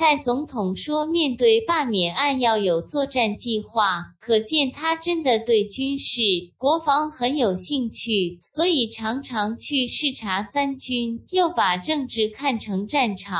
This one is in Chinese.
蔡总统说，面对罢免案要有作战计划。可见他真的对军事国防很有兴趣，所以常常去视察三军，又把政治看成战场。